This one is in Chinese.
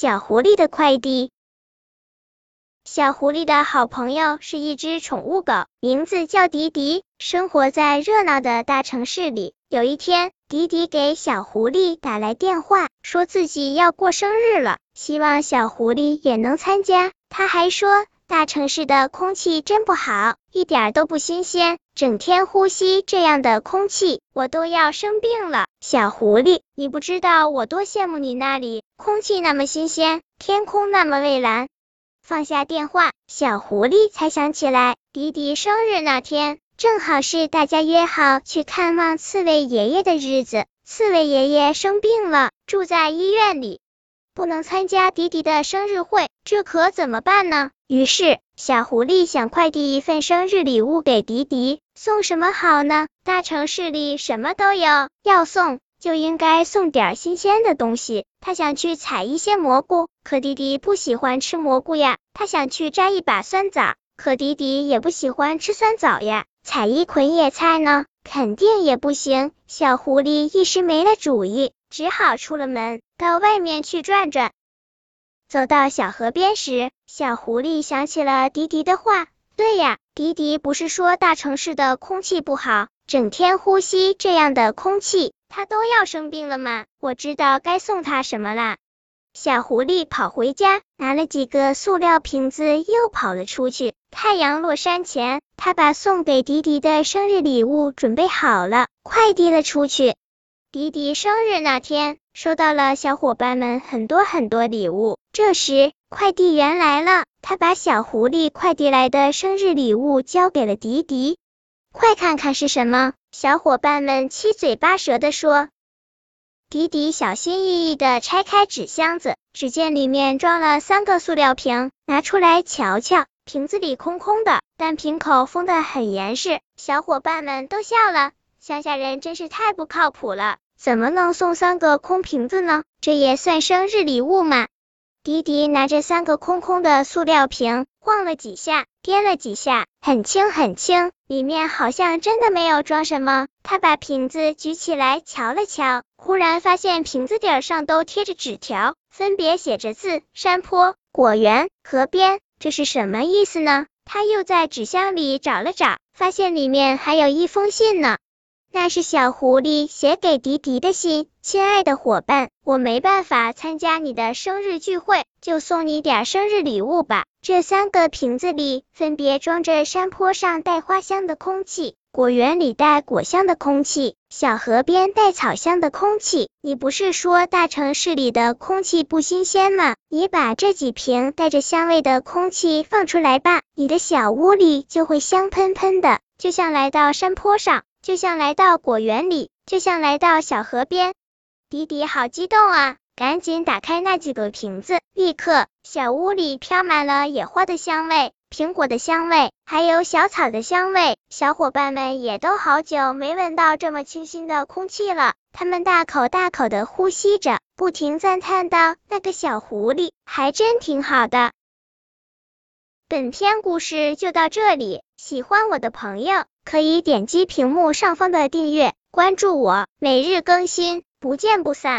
小狐狸的快递。小狐狸的好朋友是一只宠物狗，名字叫迪迪，生活在热闹的大城市里。有一天，迪迪给小狐狸打来电话，说自己要过生日了，希望小狐狸也能参加。他还说，大城市的空气真不好，一点都不新鲜，整天呼吸这样的空气，我都要生病了。小狐狸，你不知道我多羡慕你那里，空气那么新鲜，天空那么蔚蓝。放下电话，小狐狸才想起来，迪迪生日那天。正好是大家约好去看望刺猬爷爷的日子，刺猬爷爷生病了，住在医院里，不能参加迪迪的生日会，这可怎么办呢？于是小狐狸想快递一份生日礼物给迪迪，送什么好呢？大城市里什么都有，要送就应该送点新鲜的东西。他想去采一些蘑菇，可迪迪不喜欢吃蘑菇呀。他想去摘一把酸枣，可迪迪也不喜欢吃酸枣呀。采一捆野菜呢，肯定也不行。小狐狸一时没了主意，只好出了门，到外面去转转。走到小河边时，小狐狸想起了迪迪的话。对呀，迪迪不是说大城市的空气不好，整天呼吸这样的空气，他都要生病了吗？我知道该送他什么啦。小狐狸跑回家，拿了几个塑料瓶子，又跑了出去。太阳落山前，他把送给迪迪的生日礼物准备好了，快递了出去。迪迪生日那天，收到了小伙伴们很多很多礼物。这时，快递员来了，他把小狐狸快递来的生日礼物交给了迪迪。快看看是什么！小伙伴们七嘴八舌的说。迪迪小心翼翼的拆开纸箱子，只见里面装了三个塑料瓶，拿出来瞧瞧，瓶子里空空的，但瓶口封得很严实。小伙伴们都笑了，乡下人真是太不靠谱了，怎么能送三个空瓶子呢？这也算生日礼物吗？迪迪拿着三个空空的塑料瓶，晃了几下，颠了几下，很轻很轻，里面好像真的没有装什么。他把瓶子举起来瞧了瞧，忽然发现瓶子底上都贴着纸条，分别写着字：山坡、果园、河边。这是什么意思呢？他又在纸箱里找了找，发现里面还有一封信呢。那是小狐狸写给迪迪的信，亲爱的伙伴，我没办法参加你的生日聚会，就送你点生日礼物吧。这三个瓶子里分别装着山坡上带花香的空气，果园里带果香的空气，小河边带草香的空气。你不是说大城市里的空气不新鲜吗？你把这几瓶带着香味的空气放出来吧，你的小屋里就会香喷喷的，就像来到山坡上。就像来到果园里，就像来到小河边。迪迪好激动啊，赶紧打开那几个瓶子，立刻小屋里飘满了野花的香味、苹果的香味，还有小草的香味。小伙伴们也都好久没闻到这么清新的空气了，他们大口大口的呼吸着，不停赞叹道：“那个小狐狸还真挺好的。”本篇故事就到这里，喜欢我的朋友。可以点击屏幕上方的订阅，关注我，每日更新，不见不散。